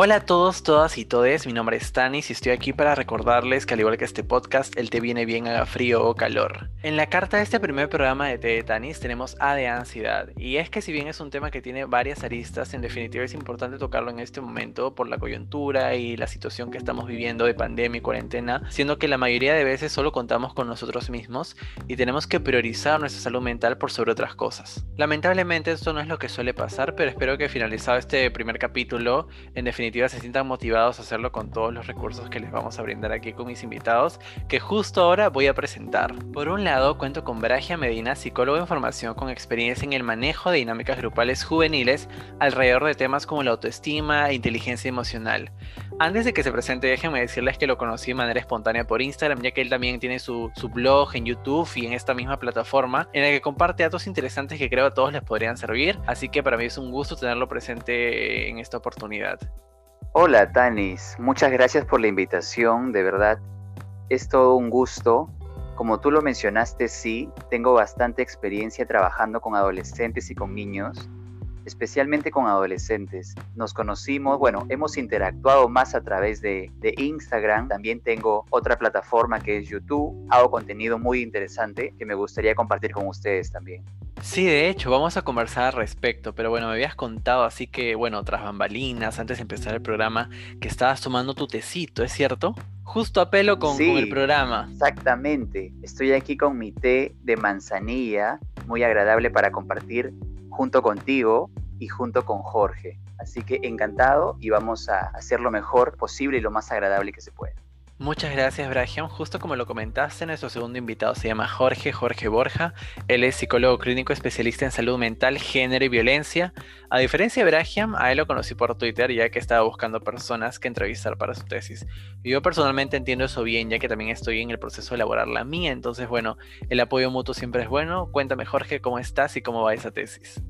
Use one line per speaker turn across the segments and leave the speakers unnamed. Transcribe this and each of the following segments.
Hola a todos, todas y todes, mi nombre es Tanis y estoy aquí para recordarles que al igual que este podcast, el te viene bien haga frío o calor. En la carta de este primer programa de Té de Tanis tenemos A de ansiedad, y es que si bien es un tema que tiene varias aristas, en definitiva es importante tocarlo en este momento por la coyuntura y la situación que estamos viviendo de pandemia y cuarentena, siendo que la mayoría de veces solo contamos con nosotros mismos y tenemos que priorizar nuestra salud mental por sobre otras cosas. Lamentablemente esto no es lo que suele pasar, pero espero que finalizado este primer capítulo, en definitiva se sientan motivados a hacerlo con todos los recursos que les vamos a brindar aquí con mis invitados, que justo ahora voy a presentar. Por un lado, cuento con Bragia Medina, psicólogo en formación con experiencia en el manejo de dinámicas grupales juveniles alrededor de temas como la autoestima e inteligencia emocional. Antes de que se presente, déjenme decirles que lo conocí de manera espontánea por Instagram, ya que él también tiene su, su blog en YouTube y en esta misma plataforma, en la que comparte datos interesantes que creo a todos les podrían servir, así que para mí es un gusto tenerlo presente en esta oportunidad.
Hola Tanis, muchas gracias por la invitación, de verdad. Es todo un gusto. Como tú lo mencionaste, sí, tengo bastante experiencia trabajando con adolescentes y con niños, especialmente con adolescentes. Nos conocimos, bueno, hemos interactuado más a través de, de, Instagram. También tengo otra plataforma que es YouTube. Hago contenido muy interesante que me gustaría compartir con ustedes también.
Sí, de hecho, vamos a conversar al respecto, pero bueno, me habías contado, así que bueno, tras bambalinas, antes de empezar el programa, que estabas tomando tu tecito, ¿es cierto? Justo a pelo con,
sí,
con el programa.
Exactamente, estoy aquí con mi té de manzanilla, muy agradable para compartir junto contigo y junto con Jorge. Así que encantado y vamos a hacer lo mejor posible y lo más agradable que se pueda.
Muchas gracias, Brahiam. Justo como lo comentaste, nuestro segundo invitado se llama Jorge, Jorge Borja. Él es psicólogo clínico especialista en salud mental, género y violencia. A diferencia de Brahiam, a él lo conocí por Twitter ya que estaba buscando personas que entrevistar para su tesis. Yo personalmente entiendo eso bien, ya que también estoy en el proceso de elaborar la mía. Entonces, bueno, el apoyo mutuo siempre es bueno. Cuéntame, Jorge, cómo estás y cómo va esa tesis.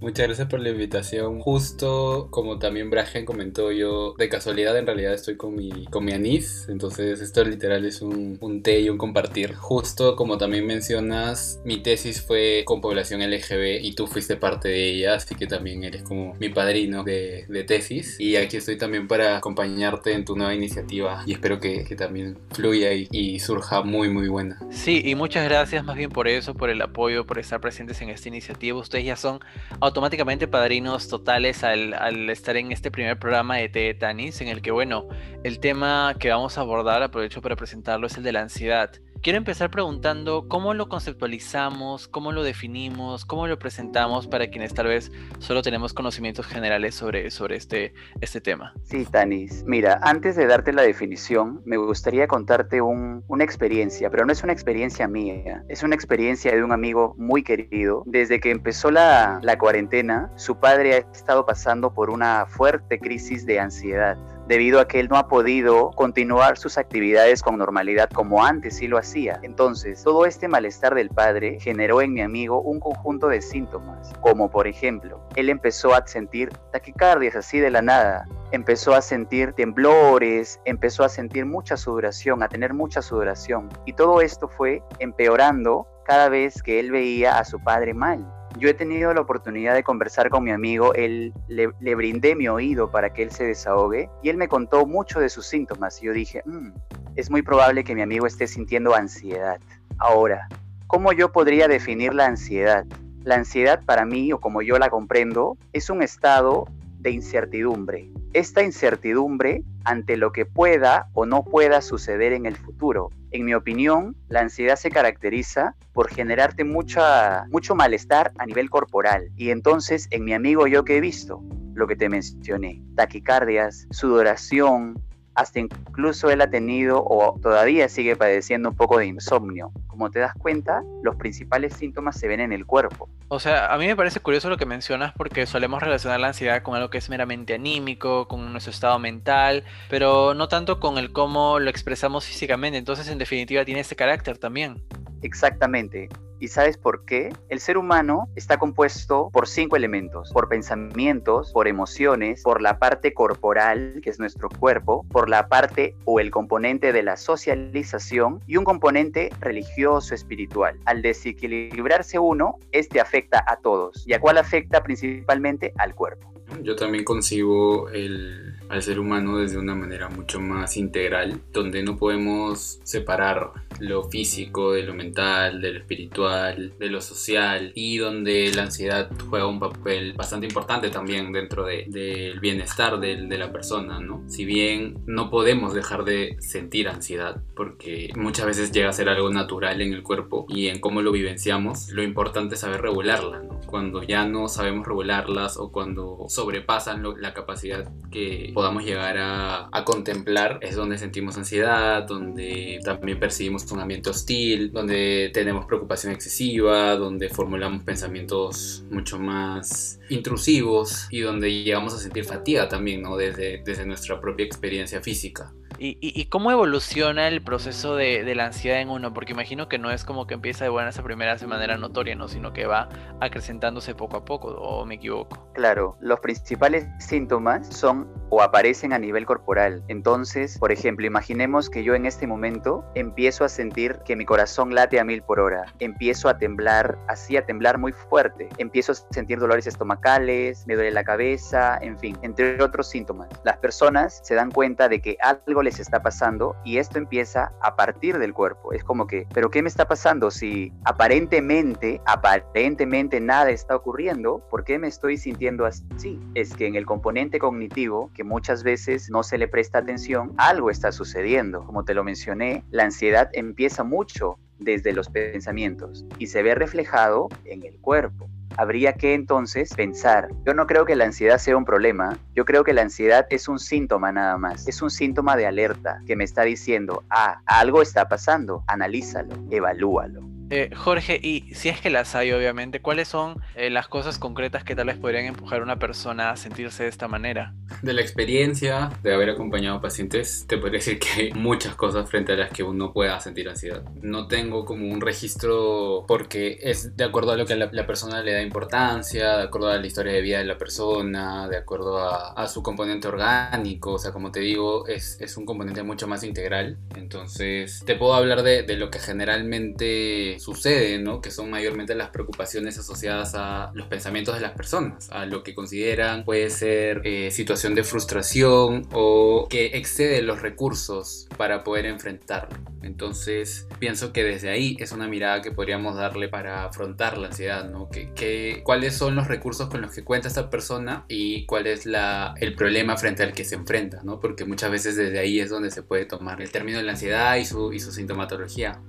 Muchas gracias por la invitación. Justo como también Bragen comentó, yo de casualidad en realidad estoy con mi, con mi anís, entonces esto literal es un, un té y un compartir. Justo como también mencionas, mi tesis fue con población LGB y tú fuiste parte de ella, así que también eres como mi padrino de, de tesis. Y aquí estoy también para acompañarte en tu nueva iniciativa y espero que, que también fluya y, y surja muy muy buena.
Sí, y muchas gracias más bien por eso, por el apoyo, por estar presentes en esta iniciativa. Ustedes ya son automáticamente padrinos totales al, estar en este primer programa de T Tanis, en el que, bueno, el tema que vamos a abordar, aprovecho para presentarlo, es el de la ansiedad. Quiero empezar preguntando cómo lo conceptualizamos, cómo lo definimos, cómo lo presentamos para quienes tal vez solo tenemos conocimientos generales sobre, sobre este, este tema.
Sí, Tanis. Mira, antes de darte la definición, me gustaría contarte un, una experiencia, pero no es una experiencia mía, es una experiencia de un amigo muy querido. Desde que empezó la, la cuarentena, su padre ha estado pasando por una fuerte crisis de ansiedad debido a que él no ha podido continuar sus actividades con normalidad como antes sí lo hacía. Entonces, todo este malestar del padre generó en mi amigo un conjunto de síntomas, como por ejemplo, él empezó a sentir taquicardias así de la nada, empezó a sentir temblores, empezó a sentir mucha sudoración, a tener mucha sudoración, y todo esto fue empeorando cada vez que él veía a su padre mal yo he tenido la oportunidad de conversar con mi amigo, él le, brindé mi oído para que él se desahogue y él me contó mucho de sus síntomas y yo dije, mmm, es muy probable que mi amigo esté sintiendo ansiedad. Ahora, ¿cómo yo podría definir la ansiedad? La ansiedad para mí, o como yo la comprendo, es un estado de incertidumbre. Esta incertidumbre ante lo que pueda o no pueda suceder en el futuro. En mi opinión, la ansiedad se caracteriza por generarte mucha, mucho malestar a nivel corporal. Y entonces, en mi amigo yo que he visto, lo que te mencioné, taquicardias, sudoración, hasta incluso él ha tenido o todavía sigue padeciendo un poco de insomnio. Como te das cuenta, los principales síntomas se ven en el cuerpo.
O sea, a mí me parece curioso lo que mencionas porque solemos relacionar la ansiedad con algo que es meramente anímico, con nuestro estado mental, pero no tanto con el cómo lo expresamos físicamente. Entonces, en definitiva, tiene ese carácter también.
Exactamente. ¿Y sabes por qué? El ser humano está compuesto por cinco elementos, por pensamientos, por emociones, por la parte corporal, que es nuestro cuerpo, por la parte o el componente de la socialización y un componente religioso espiritual. Al desequilibrarse uno, este afecta a todos. ¿Y a cuál afecta principalmente? Al cuerpo.
Yo también concibo el, al ser humano desde una manera mucho más integral, donde no podemos separar lo físico de lo mental, de lo espiritual, de lo social y donde la ansiedad juega un papel bastante importante también dentro del de, bienestar de, de, la persona, ¿no? Si bien no podemos dejar de sentir ansiedad porque muchas veces llega a ser algo natural en el cuerpo y en cómo lo vivenciamos, lo importante es saber regularla, ¿no? Cuando ya no sabemos regularlas o cuando sobrepasan la capacidad que podamos llegar a, a contemplar, es donde sentimos ansiedad, donde también percibimos un ambiente hostil, donde tenemos preocupación excesiva, donde formulamos pensamientos mucho más intrusivos y donde llegamos a sentir fatiga también, ¿no? Desde, desde nuestra propia experiencia física.
¿Y, cómo evoluciona el proceso de, la ansiedad en uno? Porque imagino que no es como que empieza de buenas a primeras de manera notoria, ¿no? Sino que va acrecentándose poco a poco, ¿o me equivoco?
Claro, los principales síntomas son o aparecen a nivel corporal. Entonces, por ejemplo, imaginemos que yo en este momento empiezo a sentir que mi corazón late a mil por hora, empiezo a temblar, así a temblar muy fuerte, empiezo a sentir dolores estomacales, me duele la cabeza, en fin, entre otros síntomas. Las personas se dan cuenta de que algo les está pasando y esto empieza a partir del cuerpo. Es como que, ¿pero qué me está pasando? Si aparentemente, aparentemente nada está ocurriendo, ¿por qué me estoy sintiendo así? Es que en el componente cognitivo, que muchas veces no se le presta atención, algo está sucediendo. Como te lo mencioné, la ansiedad empieza mucho desde los pensamientos y se ve reflejado en el cuerpo habría que entonces pensar, yo no creo que la ansiedad sea un problema, yo creo que la ansiedad es un síntoma nada más, es un síntoma de alerta que me está diciendo, ah, algo está pasando, analízalo, evalúalo.
Eh, Jorge, y si es que las hay, obviamente, ¿cuáles son eh, las cosas concretas que tal vez podrían empujar a una persona a sentirse de esta manera?
De la experiencia de haber acompañado pacientes, te podría decir que hay muchas cosas frente a las que uno pueda sentir ansiedad. No tengo como un registro porque es de acuerdo a lo que la, la persona le da importancia, de acuerdo a la historia de vida de la persona, de acuerdo a, a su componente orgánico, o sea, como te digo, es, es, un componente mucho más integral. Entonces, te puedo hablar de, de lo que generalmente sucede, ¿no? Que son mayormente las preocupaciones asociadas a los pensamientos de las personas, a lo que consideran puede ser eh, situación de frustración o que excede los recursos para poder enfrentarlo. Entonces, pienso que desde ahí es una mirada que podríamos darle para afrontar la ansiedad, ¿no? Que, ¿Cuáles son los recursos con los que cuenta esta persona y cuál es la, el problema frente al que se enfrenta, ¿no? Porque muchas veces desde ahí es donde se puede tomar el término de la ansiedad y su, y su sintomatología.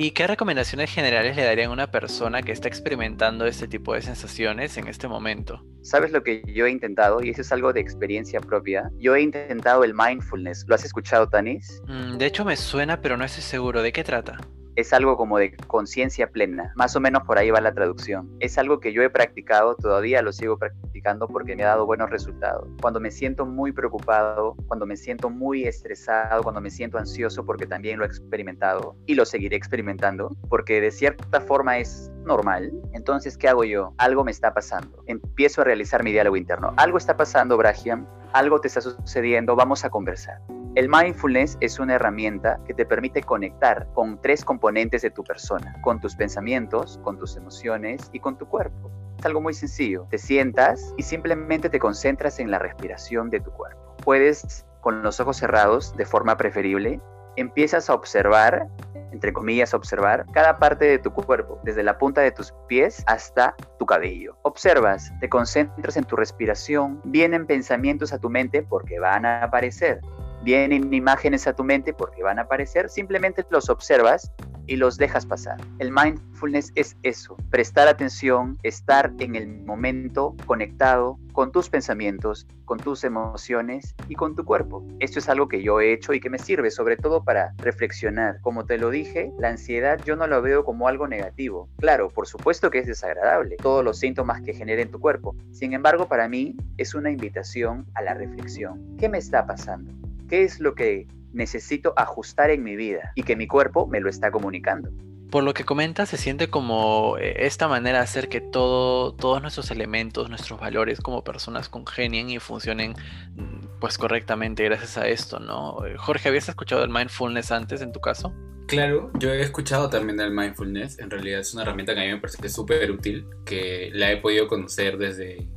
¿Y qué recomendaciones generales le darían a una persona que está experimentando este tipo de sensaciones en este momento?
¿Sabes lo que yo he intentado? Y eso es algo de experiencia propia. Yo he intentado el mindfulness. ¿Lo has escuchado, Tanis?
Mm, de hecho me suena, pero no estoy seguro. ¿De qué trata?
Es algo como de conciencia plena. Más o menos por ahí va la traducción. Es algo que yo he practicado, todavía lo sigo practicando porque me ha dado buenos resultados. Cuando me siento muy preocupado, cuando me siento muy estresado, cuando me siento ansioso, porque también lo he experimentado y lo seguiré experimentando, porque de cierta forma es normal. Entonces, ¿qué hago yo? Algo me está pasando. Empiezo a realizar mi diálogo interno. Algo está pasando, Brahiam. Algo te está sucediendo. Vamos a conversar. El mindfulness es una herramienta que te permite conectar con tres componentes de tu persona, con tus pensamientos, con tus emociones y con tu cuerpo. Es algo muy sencillo. Te sientas y simplemente te concentras en la respiración de tu cuerpo. Puedes, con los ojos cerrados, de forma preferible, empiezas a observar, entre comillas, observar cada parte de tu cuerpo, desde la punta de tus pies hasta tu cabello. Observas, te concentras en tu respiración, vienen pensamientos a tu mente porque van a aparecer vienen imágenes a tu mente porque van a aparecer, simplemente los observas y los dejas pasar. El mindfulness es eso, prestar atención, estar en el momento conectado con tus pensamientos, con tus emociones y con tu cuerpo. Esto es algo que yo he hecho y que me sirve sobre todo para reflexionar. Como te lo dije, la ansiedad yo no la veo como algo negativo. Claro, por supuesto que es desagradable, todos los síntomas que genera en tu cuerpo. Sin embargo, para mí es una invitación a la reflexión. ¿Qué me está pasando? Qué es lo que necesito ajustar en mi vida y que mi cuerpo me lo está comunicando.
Por lo que comentas, se siente como eh, esta manera de hacer que todo, todos nuestros elementos, nuestros valores como personas congenien y funcionen mm, pues correctamente gracias a esto, ¿no? Eh, Jorge, ¿habías escuchado el mindfulness antes en tu caso?
Claro, yo he escuchado también del mindfulness. En realidad es una herramienta que a mí me parece súper útil, que la he podido conocer desde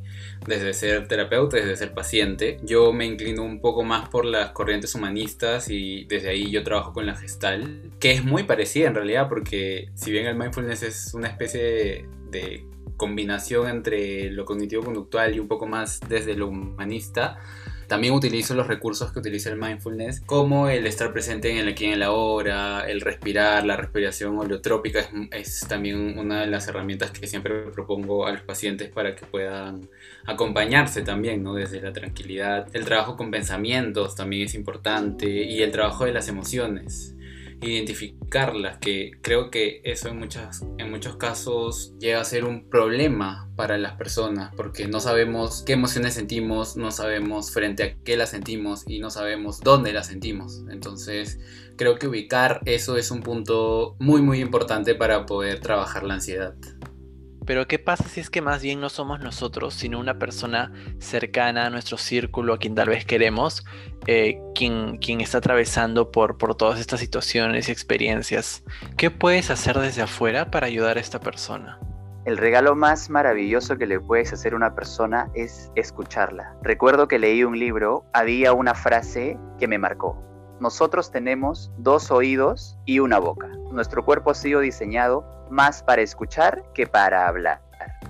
desde ser terapeuta, desde ser paciente. Yo me inclino un poco más por las corrientes humanistas y desde ahí yo trabajo con la gestal, que es muy parecida en realidad porque si bien el mindfulness es una especie de combinación entre lo cognitivo-conductual y un poco más desde lo humanista, también utilizo los recursos que utiliza el mindfulness, como el estar presente en el aquí y en la hora, el respirar, la respiración holiotrópica es, es, también una de las herramientas que siempre propongo a los pacientes para que puedan acompañarse también, ¿no? Desde la tranquilidad. El trabajo con pensamientos también es importante y el trabajo de las emociones identificarlas, que creo que eso en, muchas, en muchos casos llega a ser un problema para las personas, porque no sabemos qué emociones sentimos, no sabemos frente a qué las sentimos y no sabemos dónde las sentimos. Entonces, creo que ubicar eso es un punto muy, muy importante para poder trabajar la ansiedad.
Pero ¿qué pasa si es que más bien no somos nosotros, sino una persona cercana a nuestro círculo, a quien tal vez queremos, eh, quien, quien está atravesando por, por todas estas situaciones y experiencias? ¿Qué puedes hacer desde afuera para ayudar a esta persona?
El regalo más maravilloso que le puedes hacer a una persona es escucharla. Recuerdo que leí un libro, había una frase que me marcó. Nosotros tenemos dos oídos y una boca. Nuestro cuerpo ha sido diseñado más para escuchar que para hablar.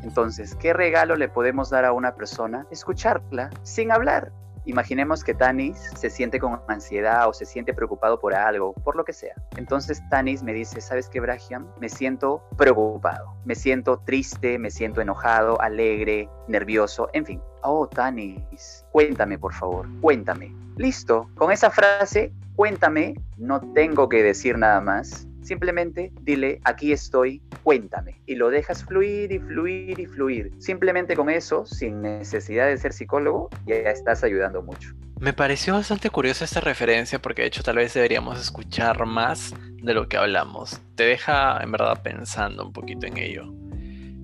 Entonces, ¿qué regalo le podemos dar a una persona? Escucharla sin hablar. Imaginemos que Tanis se siente con ansiedad o se siente preocupado por algo, por lo que sea. Entonces Tanis me dice, ¿sabes qué, Brahian? Me siento preocupado, me siento triste, me siento enojado, alegre, nervioso, en fin. Oh, Tanis, cuéntame, por favor, cuéntame. Listo, con esa frase, cuéntame, no tengo que decir nada más. Simplemente dile, aquí estoy, cuéntame. Y lo dejas fluir y fluir y fluir. Simplemente con eso, sin necesidad de ser psicólogo, ya estás ayudando mucho.
Me pareció bastante curiosa esta referencia porque de hecho tal vez deberíamos escuchar más de lo que hablamos. Te deja en verdad pensando un poquito en ello.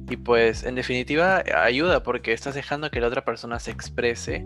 Y pues en definitiva ayuda porque estás dejando que la otra persona se exprese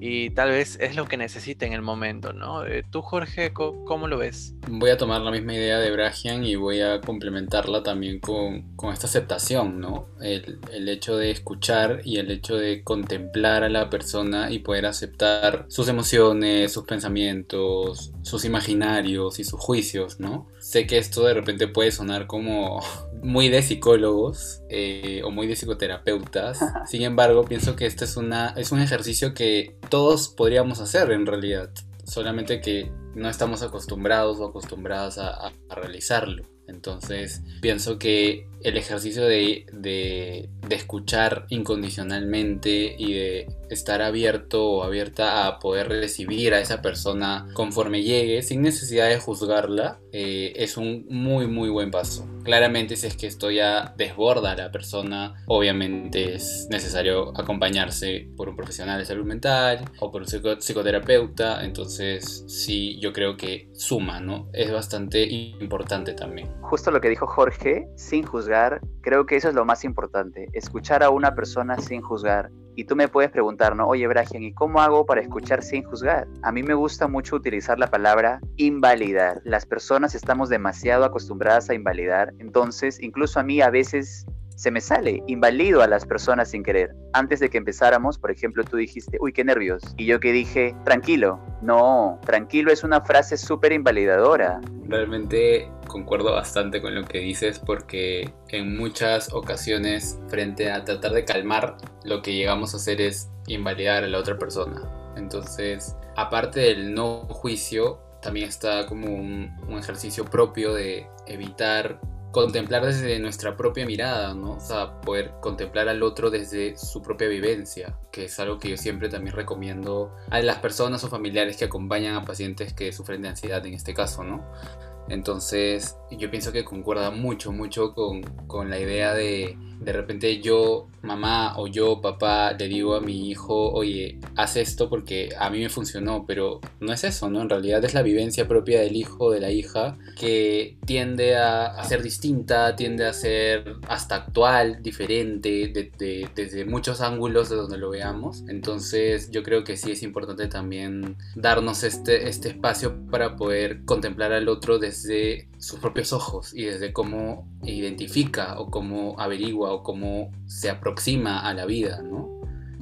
y tal vez es lo que necesita en el momento, ¿no? Eh, Tú, Jorge, ¿cómo lo ves?
Voy a tomar la misma idea de Brahian y voy a complementarla también con, esta aceptación, ¿no? El, el, hecho de escuchar y el hecho de contemplar a la persona y poder aceptar sus emociones, sus pensamientos, sus imaginarios y sus juicios, ¿no? Sé que esto de repente puede sonar como muy de psicólogos eh, o muy de psicoterapeutas. Sin embargo, pienso que este es, una, es un ejercicio que todos podríamos hacer en realidad. Solamente que no estamos acostumbrados o acostumbradas a realizarlo. Entonces, pienso que el ejercicio de, de, escuchar incondicionalmente y de estar abierto o abierta a poder recibir a esa persona conforme llegue, sin necesidad de juzgarla, eh, es un muy, muy buen paso. Claramente, si es que esto ya desborda a la persona, obviamente es necesario acompañarse por un profesional de salud mental o por un psicoterapeuta. Entonces, sí, yo creo que suma, ¿no? Es bastante importante también.
Justo lo que dijo Jorge, sin juzgar creo que eso es lo más importante, escuchar a una persona sin juzgar. Y tú me puedes preguntar, ¿no? Oye, Brahian, ¿y cómo hago para escuchar sin juzgar? A mí me gusta mucho utilizar la palabra invalidar. Las personas estamos demasiado acostumbradas a invalidar, entonces incluso a mí a veces se me sale, invalido a las personas sin querer. Antes de que empezáramos, por ejemplo, tú dijiste, uy, qué nervios. Y yo que dije, tranquilo. No, tranquilo es una frase súper invalidadora.
Realmente concuerdo bastante con lo que dices porque en muchas ocasiones, frente a tratar de calmar, lo que llegamos a hacer es invalidar a la otra persona. Entonces, aparte del no juicio, también está como un, un ejercicio propio de evitar contemplar desde nuestra propia mirada, ¿no? O sea, poder contemplar al otro desde su propia vivencia, que es algo que yo siempre también recomiendo a las personas o familiares que acompañan a pacientes que sufren de ansiedad en este caso, ¿no? Entonces, yo pienso que concuerda mucho, mucho con, con la idea de de repente yo, mamá o yo, papá, le digo a mi hijo, oye, haz esto porque a mí me funcionó, pero no es eso, ¿no? En realidad es la vivencia propia del hijo, de la hija, que tiende a, ser distinta, tiende a ser hasta actual, diferente, desde muchos ángulos de donde lo veamos. Entonces yo creo que sí es importante también darnos este, este espacio para poder contemplar al otro desde sus propios ojos y desde cómo identifica o cómo averigua o cómo se aproxima a la vida, ¿no?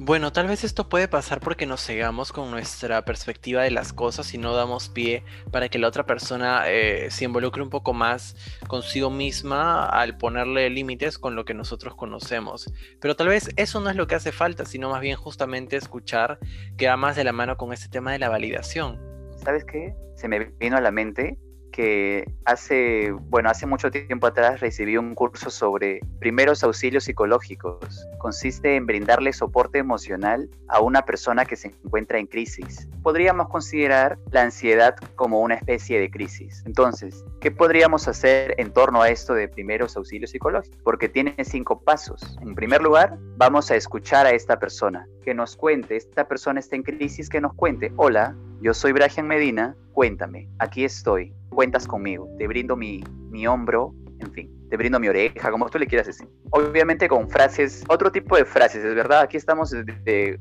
Bueno, tal vez esto puede pasar porque nos cegamos con nuestra perspectiva de las cosas y no damos pie para que la otra persona eh, se involucre un poco más consigo misma al ponerle límites con lo que nosotros conocemos. Pero tal vez eso no es lo que hace falta, sino más bien justamente escuchar que va más de la mano con este tema de la validación.
¿Sabes qué? Se me vino a la mente que hace, bueno, hace mucho tiempo atrás recibí un curso sobre primeros auxilios psicológicos. Consiste en brindarle soporte emocional a una persona que se encuentra en crisis. Podríamos considerar la ansiedad como una especie de crisis. Entonces, ¿qué podríamos hacer en torno a esto de primeros auxilios psicológicos? Porque tiene cinco pasos. En primer lugar, vamos a escuchar a esta persona, que nos cuente, esta persona está en crisis, que nos cuente, hola, yo soy Brian Medina, cuéntame, aquí estoy, cuentas conmigo, te brindo mi, mi hombro, en fin te brindo mi oreja, como tú le quieras decir. Obviamente con frases, otro tipo de frases, es verdad, aquí estamos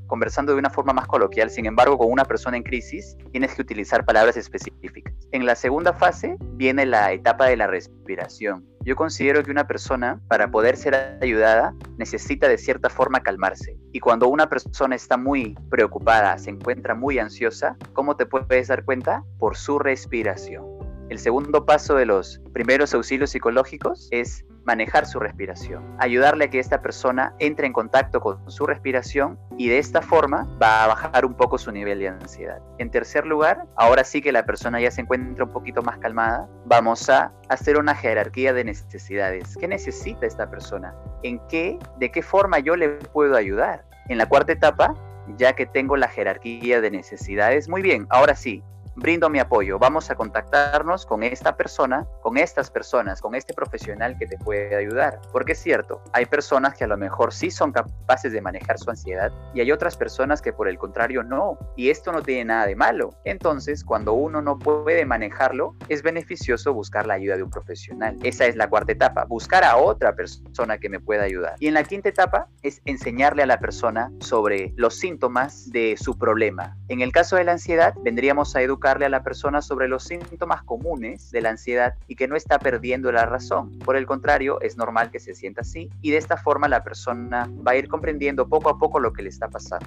conversando de una forma más coloquial, sin embargo con una persona en crisis tienes que utilizar palabras específicas. En la segunda fase viene la etapa de la respiración. Yo considero que una persona, para poder ser ayudada, necesita de cierta forma calmarse. Y cuando una persona está muy preocupada, se encuentra muy ansiosa, ¿cómo te puedes dar cuenta? Por su respiración. El segundo paso de los primeros auxilios psicológicos es manejar su respiración, ayudarle a que esta persona entre en contacto con su respiración y de esta forma va a bajar un poco su nivel de ansiedad. En tercer lugar, ahora sí que la persona ya se encuentra un poquito más calmada, vamos a hacer una jerarquía de necesidades. ¿Qué necesita esta persona? ¿En qué, de qué forma yo le puedo ayudar? En la cuarta etapa, ya que tengo la jerarquía de necesidades, muy bien, ahora sí, brindo mi apoyo, vamos a contactarnos con esta persona, con estas personas, con este profesional que te puede ayudar. Porque es cierto, hay personas que a lo mejor sí son capaces de manejar su ansiedad y hay otras personas que por el contrario no. Y esto no tiene nada de malo. Entonces, cuando uno no puede manejarlo, es beneficioso buscar la ayuda de un profesional. Esa es la cuarta etapa, buscar a otra persona que me pueda ayudar. Y en la quinta etapa es enseñarle a la persona sobre los síntomas de su problema. En el caso de la ansiedad, vendríamos a educar a la persona sobre los síntomas comunes de la ansiedad y que no está perdiendo la razón. Por el contrario, es normal que se sienta así y de esta forma la persona va a ir comprendiendo poco a poco lo que le está pasando.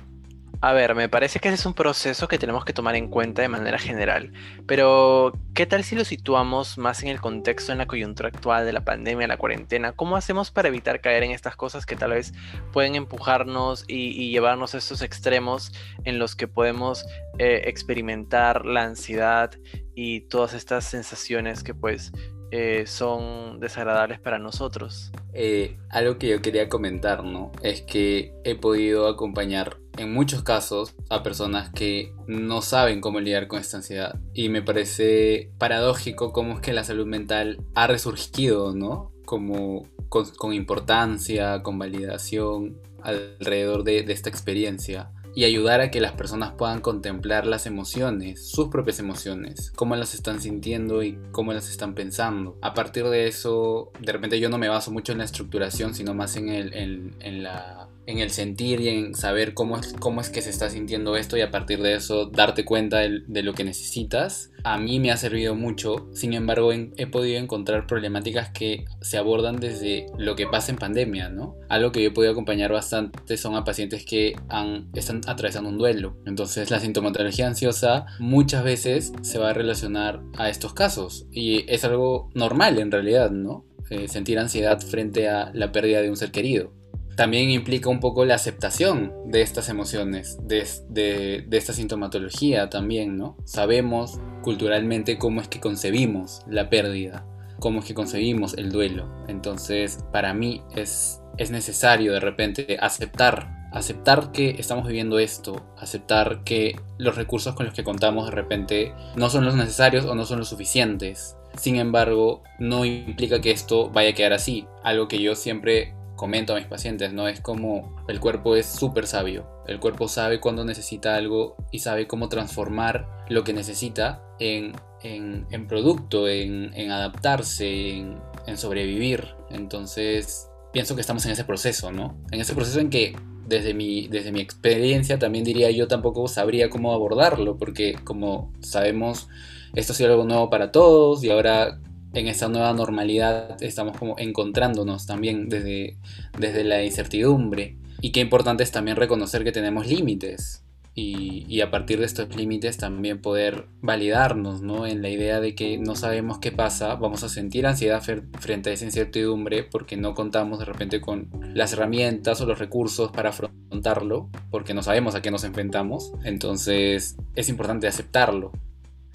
A ver, me parece que ese es un proceso que tenemos que tomar en cuenta de manera general, pero ¿qué tal si lo situamos más en el contexto, en la coyuntura actual de la pandemia, la cuarentena? ¿Cómo hacemos para evitar caer en estas cosas que tal vez pueden empujarnos y, llevarnos a estos extremos en los que podemos eh, experimentar la ansiedad y todas estas sensaciones que pues eh, son desagradables para nosotros?
Eh, algo que yo quería comentar, ¿no? Es que he podido acompañar en muchos casos a personas que no saben cómo lidiar con esta ansiedad. Y me parece paradójico cómo es que la salud mental ha resurgido, ¿no? Como con, importancia, con validación alrededor de, de esta experiencia y ayudar a que las personas puedan contemplar las emociones, sus propias emociones, cómo las están sintiendo y cómo las están pensando. A partir de eso, de repente yo no me baso mucho en la estructuración, sino más en, el, en la en el sentir y en saber cómo es, cómo es que se está sintiendo esto y a partir de eso darte cuenta de, lo que necesitas, a mí me ha servido mucho. Sin embargo, he podido encontrar problemáticas que se abordan desde lo que pasa en pandemia, ¿no? Algo que yo he podido acompañar bastante son a pacientes que han, están atravesando un duelo. Entonces, la sintomatología ansiosa muchas veces se va a relacionar a estos casos y es algo normal en realidad, ¿no? Eh, sentir ansiedad frente a la pérdida de un ser querido también implica un poco la aceptación de estas emociones, de, esta sintomatología también, ¿no? Sabemos culturalmente cómo es que concebimos la pérdida, cómo es que concebimos el duelo. Entonces, para mí es, es necesario de repente aceptar, aceptar que estamos viviendo esto, aceptar que los recursos con los que contamos de repente no son los necesarios o no son los suficientes. Sin embargo, no implica que esto vaya a quedar así. Algo que yo siempre comento a mis pacientes, ¿no? Es como el cuerpo es súper sabio. El cuerpo sabe cuándo necesita algo y sabe cómo transformar lo que necesita en, en, producto, en, adaptarse, en, en, sobrevivir. Entonces, pienso que estamos en ese proceso, ¿no? En ese proceso en que desde mi, desde mi experiencia también diría yo tampoco sabría cómo abordarlo, porque como sabemos, esto ha sido algo nuevo para todos y ahora en esta nueva normalidad estamos como encontrándonos también desde, desde la incertidumbre. Y qué importante es también reconocer que tenemos límites. Y, a partir de estos límites también poder validarnos, ¿no? En la idea de que no sabemos qué pasa, vamos a sentir ansiedad frente a esa incertidumbre porque no contamos de repente con las herramientas o los recursos para afrontarlo, porque no sabemos a qué nos enfrentamos. Entonces es importante aceptarlo,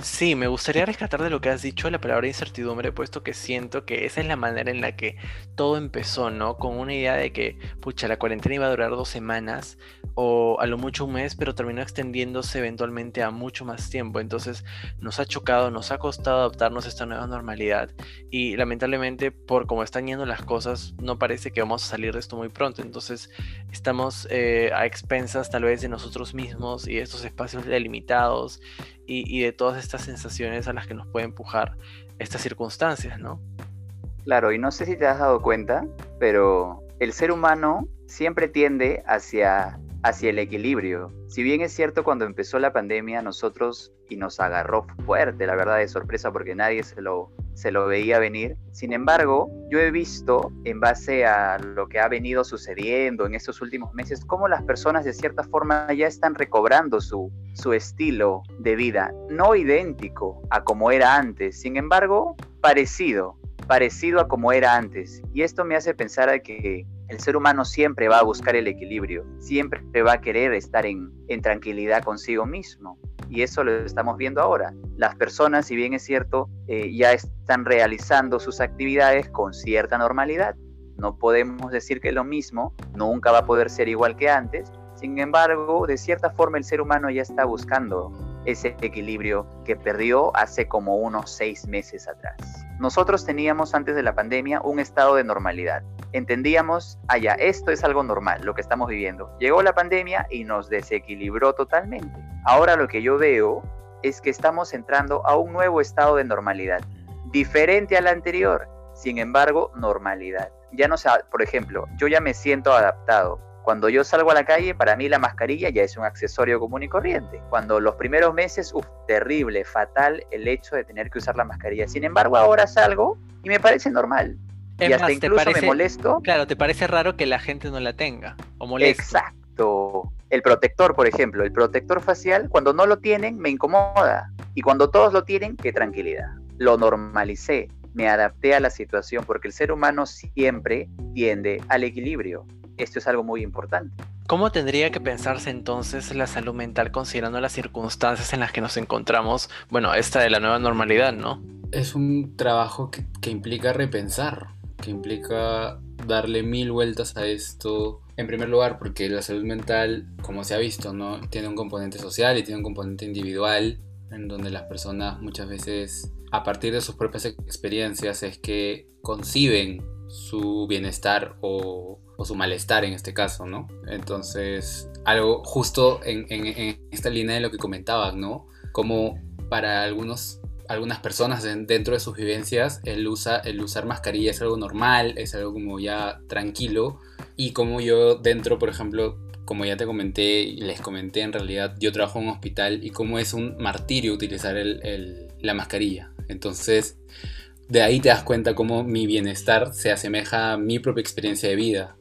Sí, me gustaría rescatar de lo que has dicho la palabra incertidumbre, puesto que siento que esa es la manera en la que todo empezó, ¿no? Con una idea de que, pucha, la cuarentena iba a durar dos semanas o a lo mucho un mes, pero terminó extendiéndose eventualmente a mucho más tiempo. Entonces nos ha chocado, nos ha costado adaptarnos a esta nueva normalidad y lamentablemente por cómo están yendo las cosas, no parece que vamos a salir de esto muy pronto. Entonces estamos eh, a expensas tal vez de nosotros mismos y de estos espacios delimitados y, de todas estas sensaciones a las que nos puede empujar estas circunstancias, ¿no?
Claro, y no sé si te has dado cuenta, pero el ser humano siempre tiende hacia, hacia el equilibrio. Si bien es cierto, cuando empezó la pandemia, nosotros y nos agarró fuerte, la verdad, de sorpresa, porque nadie se lo, se lo veía venir. Sin embargo, yo he visto, en base a lo que ha venido sucediendo en estos últimos meses, cómo las personas de cierta forma ya están recobrando su, su estilo de vida, no idéntico a como era antes, sin embargo, parecido, parecido a como era antes. Y esto me hace pensar que el ser humano siempre va a buscar el equilibrio, siempre va a querer estar en tranquilidad consigo mismo y eso lo estamos viendo ahora. Las personas, si bien es cierto, eh, ya están realizando sus actividades con cierta normalidad. No podemos decir que lo mismo nunca va a poder ser igual que antes. Sin embargo, de cierta forma el ser humano ya está buscando ese equilibrio que perdió hace como unos seis meses atrás. Nosotros teníamos antes de la pandemia un estado de normalidad. Entendíamos, allá, esto es algo normal, lo que estamos viviendo. Llegó la pandemia y nos desequilibró totalmente. Ahora lo que yo veo es que estamos entrando a un nuevo estado de normalidad, diferente al anterior, sin embargo, normalidad. Ya no sé, por ejemplo, yo ya me siento adaptado cuando yo salgo a la calle, para mí la mascarilla ya es un accesorio común y corriente. Cuando los primeros meses, uff, terrible, fatal el hecho de tener que usar la mascarilla. Sin embargo, ahora salgo y me parece normal. y hasta incluso me molesto.
Claro, te parece raro que la gente no la tenga o molesto.
Exacto. El protector, por ejemplo, el protector facial, cuando no lo tienen, me incomoda. Y cuando todos lo tienen, qué tranquilidad. Lo normalicé, me adapté a la situación, porque el ser humano siempre tiende al equilibrio esto es algo muy importante.
¿Cómo tendría que pensarse entonces la salud mental considerando las circunstancias en las que nos encontramos? Bueno, esta de la nueva normalidad, ¿no?
Es un trabajo que, que implica repensar, que implica darle mil vueltas a esto. En primer lugar, porque la salud mental, como se ha visto, ¿no? tiene un componente social y tiene un componente individual, en donde las personas muchas veces, a partir de sus propias experiencias, es que conciben su bienestar o, su malestar en este caso, ¿no? Entonces, algo justo en, esta línea de lo que comentaban, ¿no? Como para algunos, algunas personas dentro de sus vivencias, el, usa, el usar mascarilla es algo normal, es algo como ya tranquilo, y como yo dentro, por ejemplo, como ya te comenté y les comenté, en realidad yo trabajo en un hospital y como es un martirio utilizar la mascarilla. Entonces, de ahí te das cuenta cómo mi bienestar se asemeja a mi propia experiencia de vida,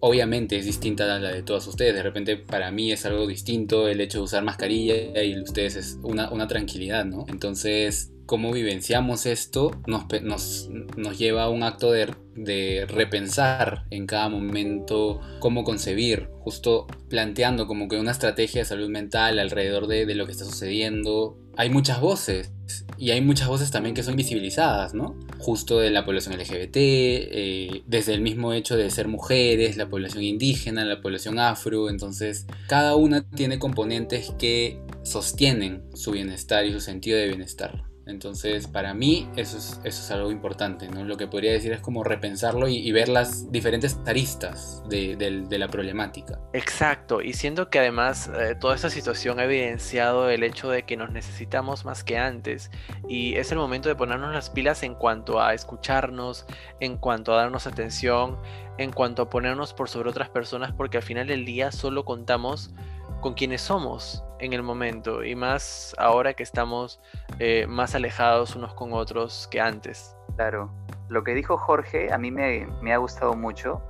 obviamente es distinta a la de todos ustedes. De repente para mí es algo distinto el hecho de usar mascarilla y ustedes es una, una tranquilidad, ¿no? Entonces cómo vivenciamos esto nos, nos, lleva a un acto de, de, repensar en cada momento cómo concebir, justo planteando como que una estrategia de salud mental alrededor de, de lo que está sucediendo. Hay muchas voces y hay muchas voces también que son visibilizadas, ¿no? Justo de la población LGBT, eh, desde el mismo hecho de ser mujeres, la población indígena, la población afro, entonces cada una tiene componentes que sostienen su bienestar y su sentido de bienestar. Entonces, para mí, eso es, eso es algo importante, ¿no? Lo que podría decir es como repensarlo y, ver las diferentes aristas de, la problemática.
Exacto, y siendo que además eh, toda esta situación ha evidenciado el hecho de que nos necesitamos más que antes, y es el momento de ponernos las pilas en cuanto a escucharnos, en cuanto a darnos atención, en cuanto a ponernos por sobre otras personas, porque al final del día solo contamos con quienes somos en el momento y más ahora que estamos eh, más alejados unos con otros que antes.
Claro, lo que dijo Jorge a mí me, ha gustado mucho,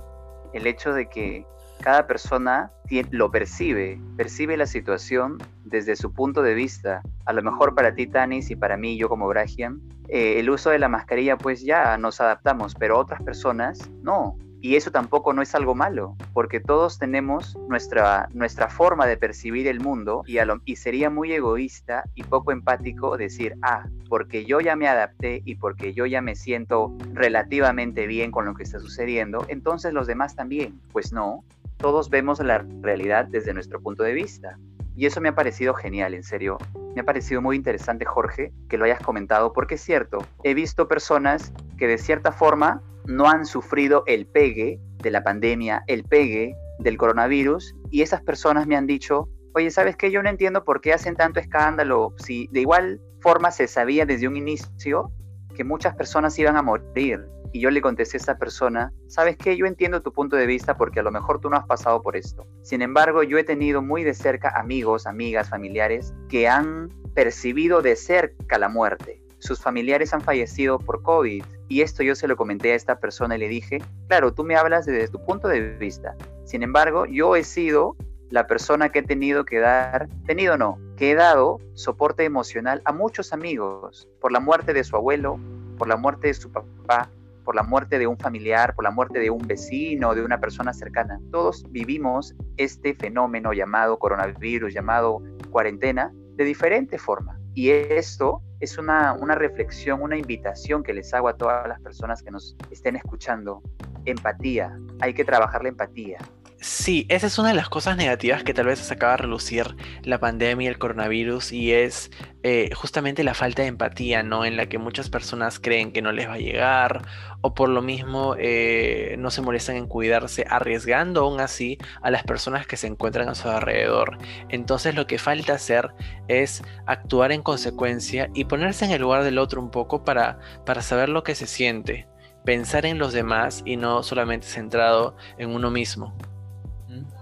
el hecho de que cada persona lo percibe, percibe la situación desde su punto de vista. A lo mejor para ti, Tanis, y para mí, yo como Brahian, eh, el uso de la mascarilla, pues ya nos adaptamos, pero otras personas no. Y eso tampoco no es algo malo, porque todos tenemos nuestra, nuestra forma de percibir el mundo y, y sería muy egoísta y poco empático decir, ah, porque yo ya me adapté y porque yo ya me siento relativamente bien con lo que está sucediendo, entonces los demás también. Pues no, todos vemos la realidad desde nuestro punto de vista. Y eso me ha parecido genial, en serio. Me ha parecido muy interesante, Jorge, que lo hayas comentado, porque es cierto, he visto personas que de cierta forma no han sufrido el pegue de la pandemia, el pegue del coronavirus, y esas personas me han dicho, oye, ¿sabes qué? Yo no entiendo por qué hacen tanto escándalo, si de igual forma se sabía desde un inicio que muchas personas iban a morir. Y yo le contesté a esa persona, ¿sabes qué? Yo entiendo tu punto de vista porque a lo mejor tú no has pasado por esto. Sin embargo, yo he tenido muy de cerca amigos, amigas, familiares que han percibido de cerca la muerte. Sus familiares han fallecido por COVID y esto yo se lo comenté a esta persona y le dije, claro, tú me hablas desde tu punto de vista. Sin embargo, yo he sido la persona que he tenido que dar, tenido no, que he dado soporte emocional a muchos amigos por la muerte de su abuelo, por la muerte de su papá, por la muerte de un familiar, por la muerte de un vecino, de una persona cercana. Todos vivimos este fenómeno llamado coronavirus, llamado cuarentena, de diferente forma. Y esto es una, una reflexión, una invitación que les hago a todas las personas que nos estén escuchando. Empatía, hay que trabajar la empatía.
Sí, esa es una de las cosas negativas que tal vez se acaba de relucir la pandemia, el coronavirus, y es eh, justamente la falta de empatía, ¿no? En la que muchas personas creen que no les va a llegar, o por lo mismo eh, no se molestan en cuidarse, arriesgando aún así a las personas que se encuentran a su alrededor. Entonces lo que falta hacer es actuar en consecuencia y ponerse en el lugar del otro un poco para, para saber lo que se siente, pensar en los demás y no solamente centrado en uno mismo.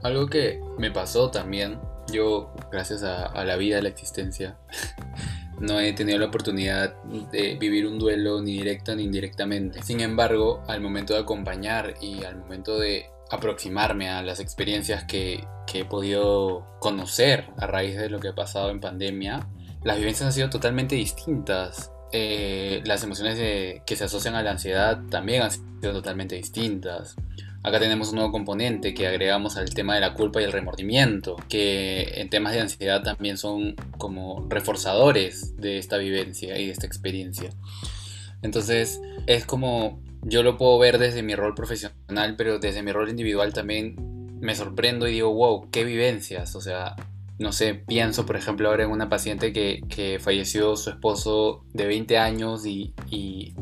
Algo que me pasó también, yo gracias a, la vida, la existencia, no he tenido la oportunidad de vivir un duelo ni directa ni indirectamente. Sin embargo, al momento de acompañar y al momento de aproximarme a las experiencias que, he podido conocer a raíz de lo que ha pasado en pandemia, las vivencias han sido totalmente distintas. Eh, las emociones que se asocian a la ansiedad también han sido totalmente distintas. Acá tenemos un nuevo componente que agregamos al tema de la culpa y el remordimiento, que en temas de ansiedad también son como reforzadores de esta vivencia y de esta experiencia. Entonces es como yo lo puedo ver desde mi rol profesional, pero desde mi rol individual también me sorprendo y digo, wow, qué vivencias. O sea, no sé, pienso por ejemplo ahora en una paciente que, falleció su esposo de 20 años y,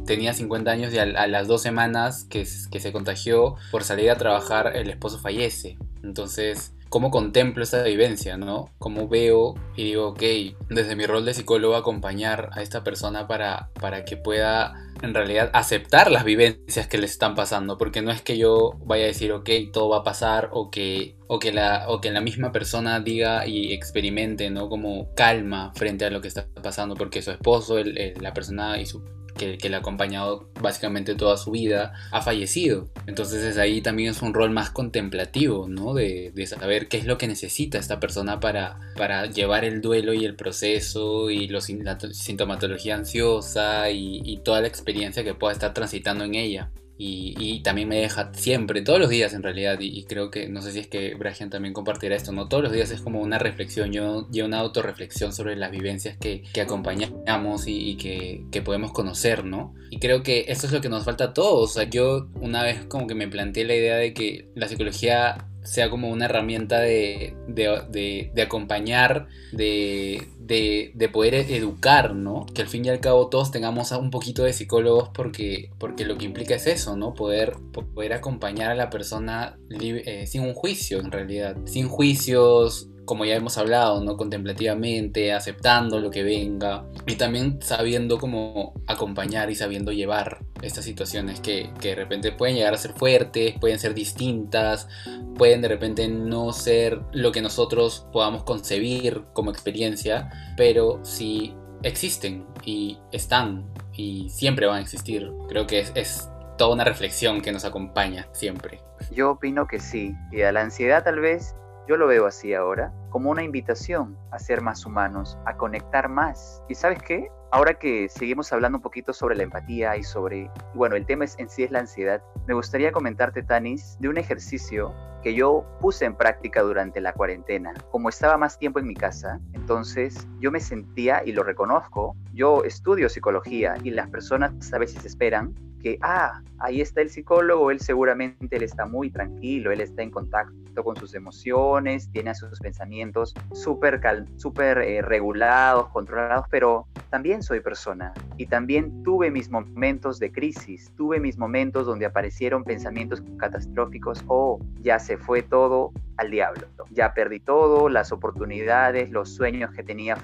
tenía 50 años y a, las dos semanas que, que se contagió por salir a trabajar el esposo fallece. Entonces cómo contemplo esta vivencia, ¿no? Cómo veo y digo, ok, desde mi rol de psicólogo acompañar a esta persona para, para que pueda en realidad aceptar las vivencias que le están pasando, porque no es que yo vaya a decir, ok, todo va a pasar o que, o que, la, o que la misma persona diga y experimente, ¿no? Como calma frente a lo que está pasando, porque su esposo, la persona y su que, le ha acompañado básicamente toda su vida, ha fallecido. Entonces ahí también es un rol más contemplativo, ¿no? De, saber qué es lo que necesita esta persona para, para llevar el duelo y el proceso y los, la sintomatología ansiosa y, y toda la experiencia que pueda estar transitando en ella. Y, también me deja siempre, todos los días en realidad, y, creo que, no sé si es que Brahian también compartirá esto, ¿no? Todos los días es como una reflexión yo, y una autorreflexión sobre las vivencias que, que acompañamos y, que, que, podemos conocer, ¿no? Y creo que eso es lo que nos falta a todos. O sea, yo una vez como que me planteé la idea de que la psicología sea como una herramienta de, de, de, acompañar, de, de, poder educar, ¿no? Que al fin y al cabo todos tengamos un poquito de psicólogos porque, porque lo que implica es eso, ¿no? Poder, poder acompañar a la persona eh, sin un juicio, en realidad. Sin juicios, como ya hemos hablado, ¿no? Contemplativamente, aceptando lo que venga y también sabiendo cómo acompañar y sabiendo llevar estas situaciones que, que, de repente pueden llegar a ser fuertes, pueden ser distintas, pueden de repente no ser lo que nosotros podamos concebir como experiencia, pero sí existen y están y siempre van a existir. Creo que es, es toda una reflexión que nos acompaña siempre.
Yo opino que sí. Y a la ansiedad tal vez yo lo veo así ahora, como una invitación a ser más humanos, a conectar más. ¿Y sabes qué? Ahora que seguimos hablando un poquito sobre la empatía y sobre, bueno, el tema es, en sí es la ansiedad, me gustaría comentarte, Tanis, de un ejercicio que yo puse en práctica durante la cuarentena. Como estaba más tiempo en mi casa, entonces yo me sentía, y lo reconozco, yo estudio psicología y las personas a veces esperan que, ah, ahí está el psicólogo, él seguramente él está muy tranquilo, él está en contacto con sus emociones, tiene sus pensamientos súper super, eh, regulados, controlados, pero también soy persona. Y también tuve mis momentos de crisis, tuve mis momentos donde aparecieron pensamientos catastróficos, oh, ya se fue todo al diablo, ya perdí todo, las oportunidades, los sueños que tenía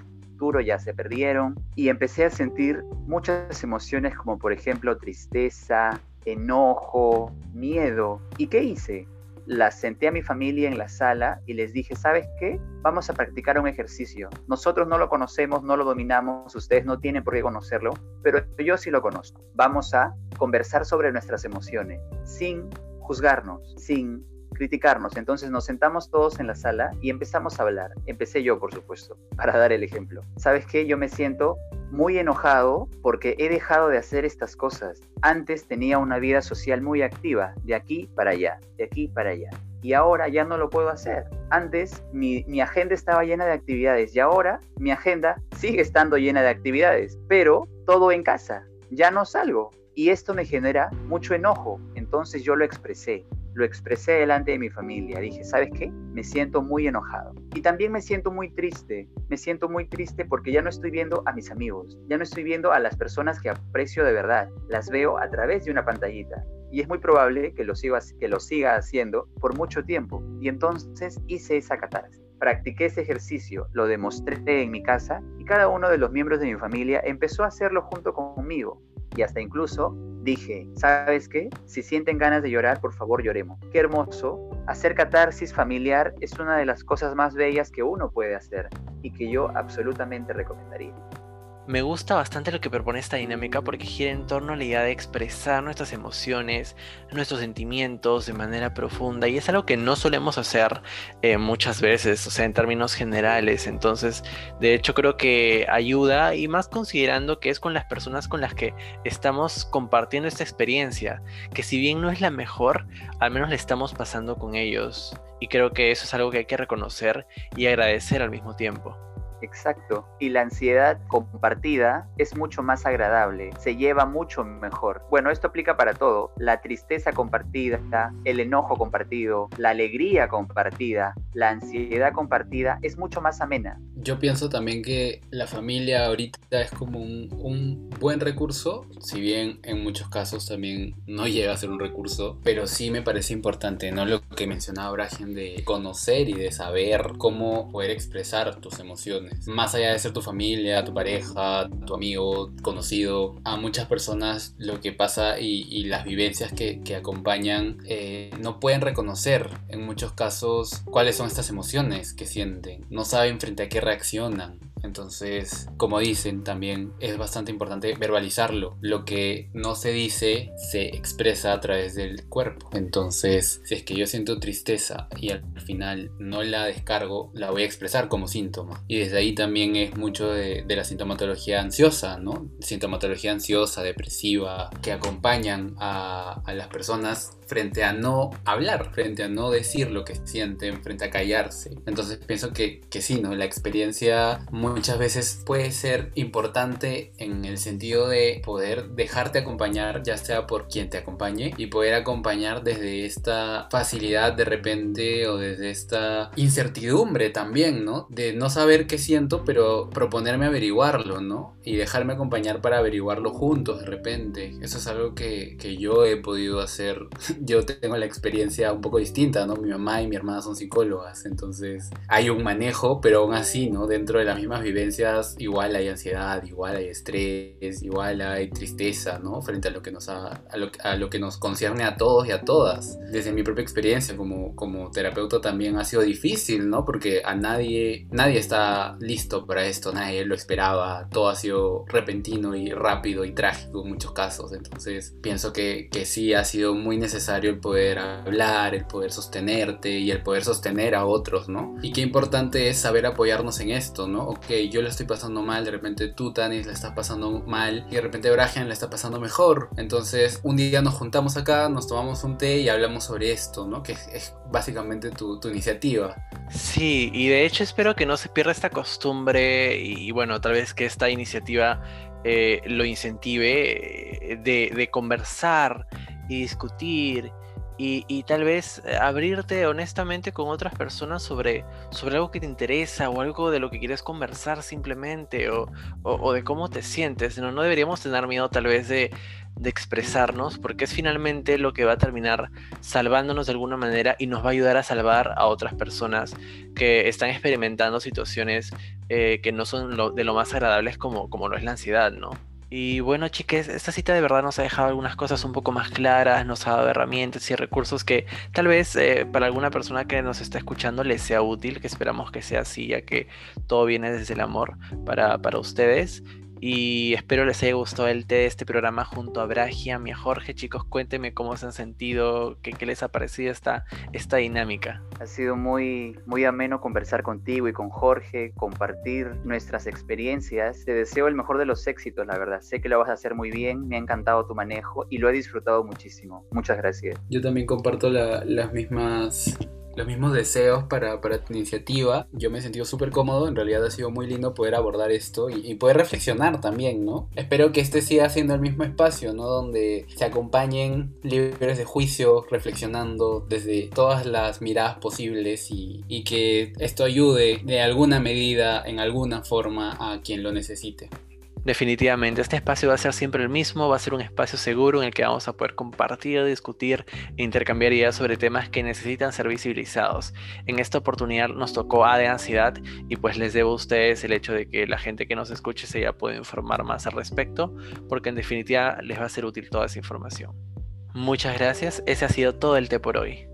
ya se perdieron y empecé a sentir muchas emociones como por ejemplo tristeza, enojo, miedo. ¿Y qué hice? Las senté a mi familia en la sala y les dije, ¿sabes qué? Vamos a practicar un ejercicio. Nosotros no lo conocemos, no lo dominamos, ustedes no tienen por qué conocerlo, pero yo sí lo conozco. Vamos a conversar sobre nuestras emociones sin juzgarnos, sin criticarnos. Entonces nos sentamos todos en la sala y empezamos a hablar. Empecé yo, por supuesto, para dar el ejemplo. ¿Sabes qué? Yo me siento muy enojado porque he dejado de hacer estas cosas. Antes tenía una vida social muy activa, de aquí para allá, de aquí para allá. Y ahora ya no lo puedo hacer. Antes mi, mi agenda estaba llena de actividades y ahora mi agenda sigue estando llena de actividades, pero todo en casa. Ya no salgo. Y esto me genera mucho enojo. Entonces yo lo expresé lo expresé delante de mi familia. Dije, ¿sabes qué? Me siento muy enojado. Y también me siento muy triste. Me siento muy triste porque ya no estoy viendo a mis amigos. Ya no estoy viendo a las personas que aprecio de verdad. Las veo a través de una pantallita. Y es muy probable que lo siga, que lo siga haciendo por mucho tiempo. Y entonces hice esa catarsis. Practiqué ese ejercicio, lo demostré en mi casa y cada uno de los miembros de mi familia empezó a hacerlo junto conmigo y hasta incluso dije, ¿sabes qué? Si sienten ganas de llorar, por favor lloremos. Qué hermoso. Hacer catarsis familiar es una de las cosas más bellas que uno puede hacer y que yo absolutamente recomendaría.
Me gusta bastante lo que propone esta dinámica porque gira en torno a la idea de expresar nuestras emociones, nuestros sentimientos de manera profunda y es algo que no solemos hacer eh, muchas veces, o sea, en términos generales. Entonces, de hecho creo que ayuda y más considerando que es con las personas con las que estamos compartiendo esta experiencia, que si bien no es la mejor, al menos le estamos pasando con ellos. Y creo que eso es algo que hay que reconocer y agradecer al mismo tiempo.
Exacto. Y la ansiedad compartida es mucho más agradable, se lleva mucho mejor. Bueno, esto aplica para todo. La tristeza compartida, el enojo compartido, la alegría compartida, la ansiedad compartida es mucho más amena.
Yo pienso también que la familia ahorita es como un, un buen recurso, si bien en muchos casos también no llega a ser un recurso, pero sí me parece importante, ¿no? Lo que mencionaba Bragen de conocer y de saber cómo poder expresar tus emociones más allá de ser tu familia, tu pareja, tu amigo, conocido, a muchas personas lo que pasa y, las vivencias que, acompañan eh, no pueden reconocer en muchos casos cuáles son estas emociones que sienten, no saben frente a qué reaccionan. Entonces, como dicen, también es bastante importante verbalizarlo. Lo que no se dice se expresa a través del cuerpo. Entonces, si es que yo siento tristeza y al final no la descargo, la voy a expresar como síntoma. Y desde ahí también es mucho de, la sintomatología ansiosa, ¿no? Sintomatología ansiosa, depresiva, que acompañan a, a las personas frente a no hablar, frente a no decir lo que sienten, frente a callarse. Entonces pienso que, que sí, ¿no? La experiencia muchas veces puede ser importante en el sentido de poder dejarte acompañar, ya sea por quien te acompañe, y poder acompañar desde esta facilidad de repente o desde esta incertidumbre también, ¿no? De no saber qué siento, pero proponerme averiguarlo, ¿no? Y dejarme acompañar para averiguarlo juntos de repente. Eso es algo que, que yo he podido hacer yo tengo la experiencia un poco distinta, ¿no? Mi mamá y mi hermana son psicólogas, entonces hay un manejo, pero aún así, ¿no? Dentro de las mismas vivencias, igual hay ansiedad, igual hay estrés, igual hay tristeza, ¿no? Frente a lo que nos, a, lo, que nos concierne a todos y a todas. Desde mi propia experiencia como, como terapeuta también ha sido difícil, ¿no? Porque a nadie, nadie está listo para esto, nadie lo esperaba, todo ha sido repentino y rápido y trágico en muchos casos, entonces pienso que, que sí ha sido muy necesario necesario el poder hablar, el poder sostenerte y el poder sostener a otros, ¿no? Y qué importante es saber apoyarnos en esto, ¿no? Ok, yo le estoy pasando mal, de repente tú, Tanis, le estás pasando mal y de repente Brajan le está pasando mejor. Entonces, un día nos juntamos acá, nos tomamos un té y hablamos sobre esto, ¿no? Que es, básicamente tu, iniciativa.
Sí, y de hecho espero que no se pierda esta costumbre y, bueno, tal vez que esta iniciativa eh, lo incentive eh, de, de conversar y discutir y, tal vez eh, abrirte honestamente con otras personas sobre, sobre algo que te interesa o algo de lo que quieres conversar simplemente o, de cómo te sientes. ¿no? no deberíamos tener miedo tal vez de, de, expresarnos porque es finalmente lo que va a terminar salvándonos de alguna manera y nos va a ayudar a salvar a otras personas que están experimentando situaciones eh, que no son de lo más agradables como, como lo es la ansiedad, ¿no? Y bueno, chiques, esta cita de verdad nos ha dejado algunas cosas un poco más claras, nos ha dado herramientas y recursos que tal vez eh, para alguna persona que nos está escuchando les sea útil, que esperamos que sea así, ya que todo viene desde el amor para, para ustedes. Y espero les haya gustado el té de este programa junto a Bragia, mi Jorge. Chicos, cuéntenme cómo se han sentido, qué, qué, les ha parecido esta, esta dinámica.
Ha sido muy, muy ameno conversar contigo y con Jorge, compartir nuestras experiencias. Te deseo el mejor de los éxitos, la verdad. Sé que lo vas a hacer muy bien, me ha encantado tu manejo y lo he disfrutado muchísimo. Muchas gracias.
Yo también comparto las mismas los mismos deseos para, para tu iniciativa. Yo me he sentido súper cómodo, en realidad ha sido muy lindo poder abordar esto y, poder reflexionar también, ¿no? Espero que este siga siendo el mismo espacio, ¿no? Donde se acompañen libres de juicio, reflexionando desde todas las miradas posibles y, y que esto ayude de alguna medida, en alguna forma, a quien lo necesite.
Definitivamente, este espacio va a ser siempre el mismo, va a ser un espacio seguro en el que vamos a poder compartir, discutir e intercambiar ideas sobre temas que necesitan ser visibilizados. En esta oportunidad nos tocó A de ansiedad y pues les debo a ustedes el hecho de que la gente que nos escuche se ya puede informar más al respecto, porque en definitiva les va a ser útil toda esa información. Muchas gracias, ese ha sido todo el té por hoy.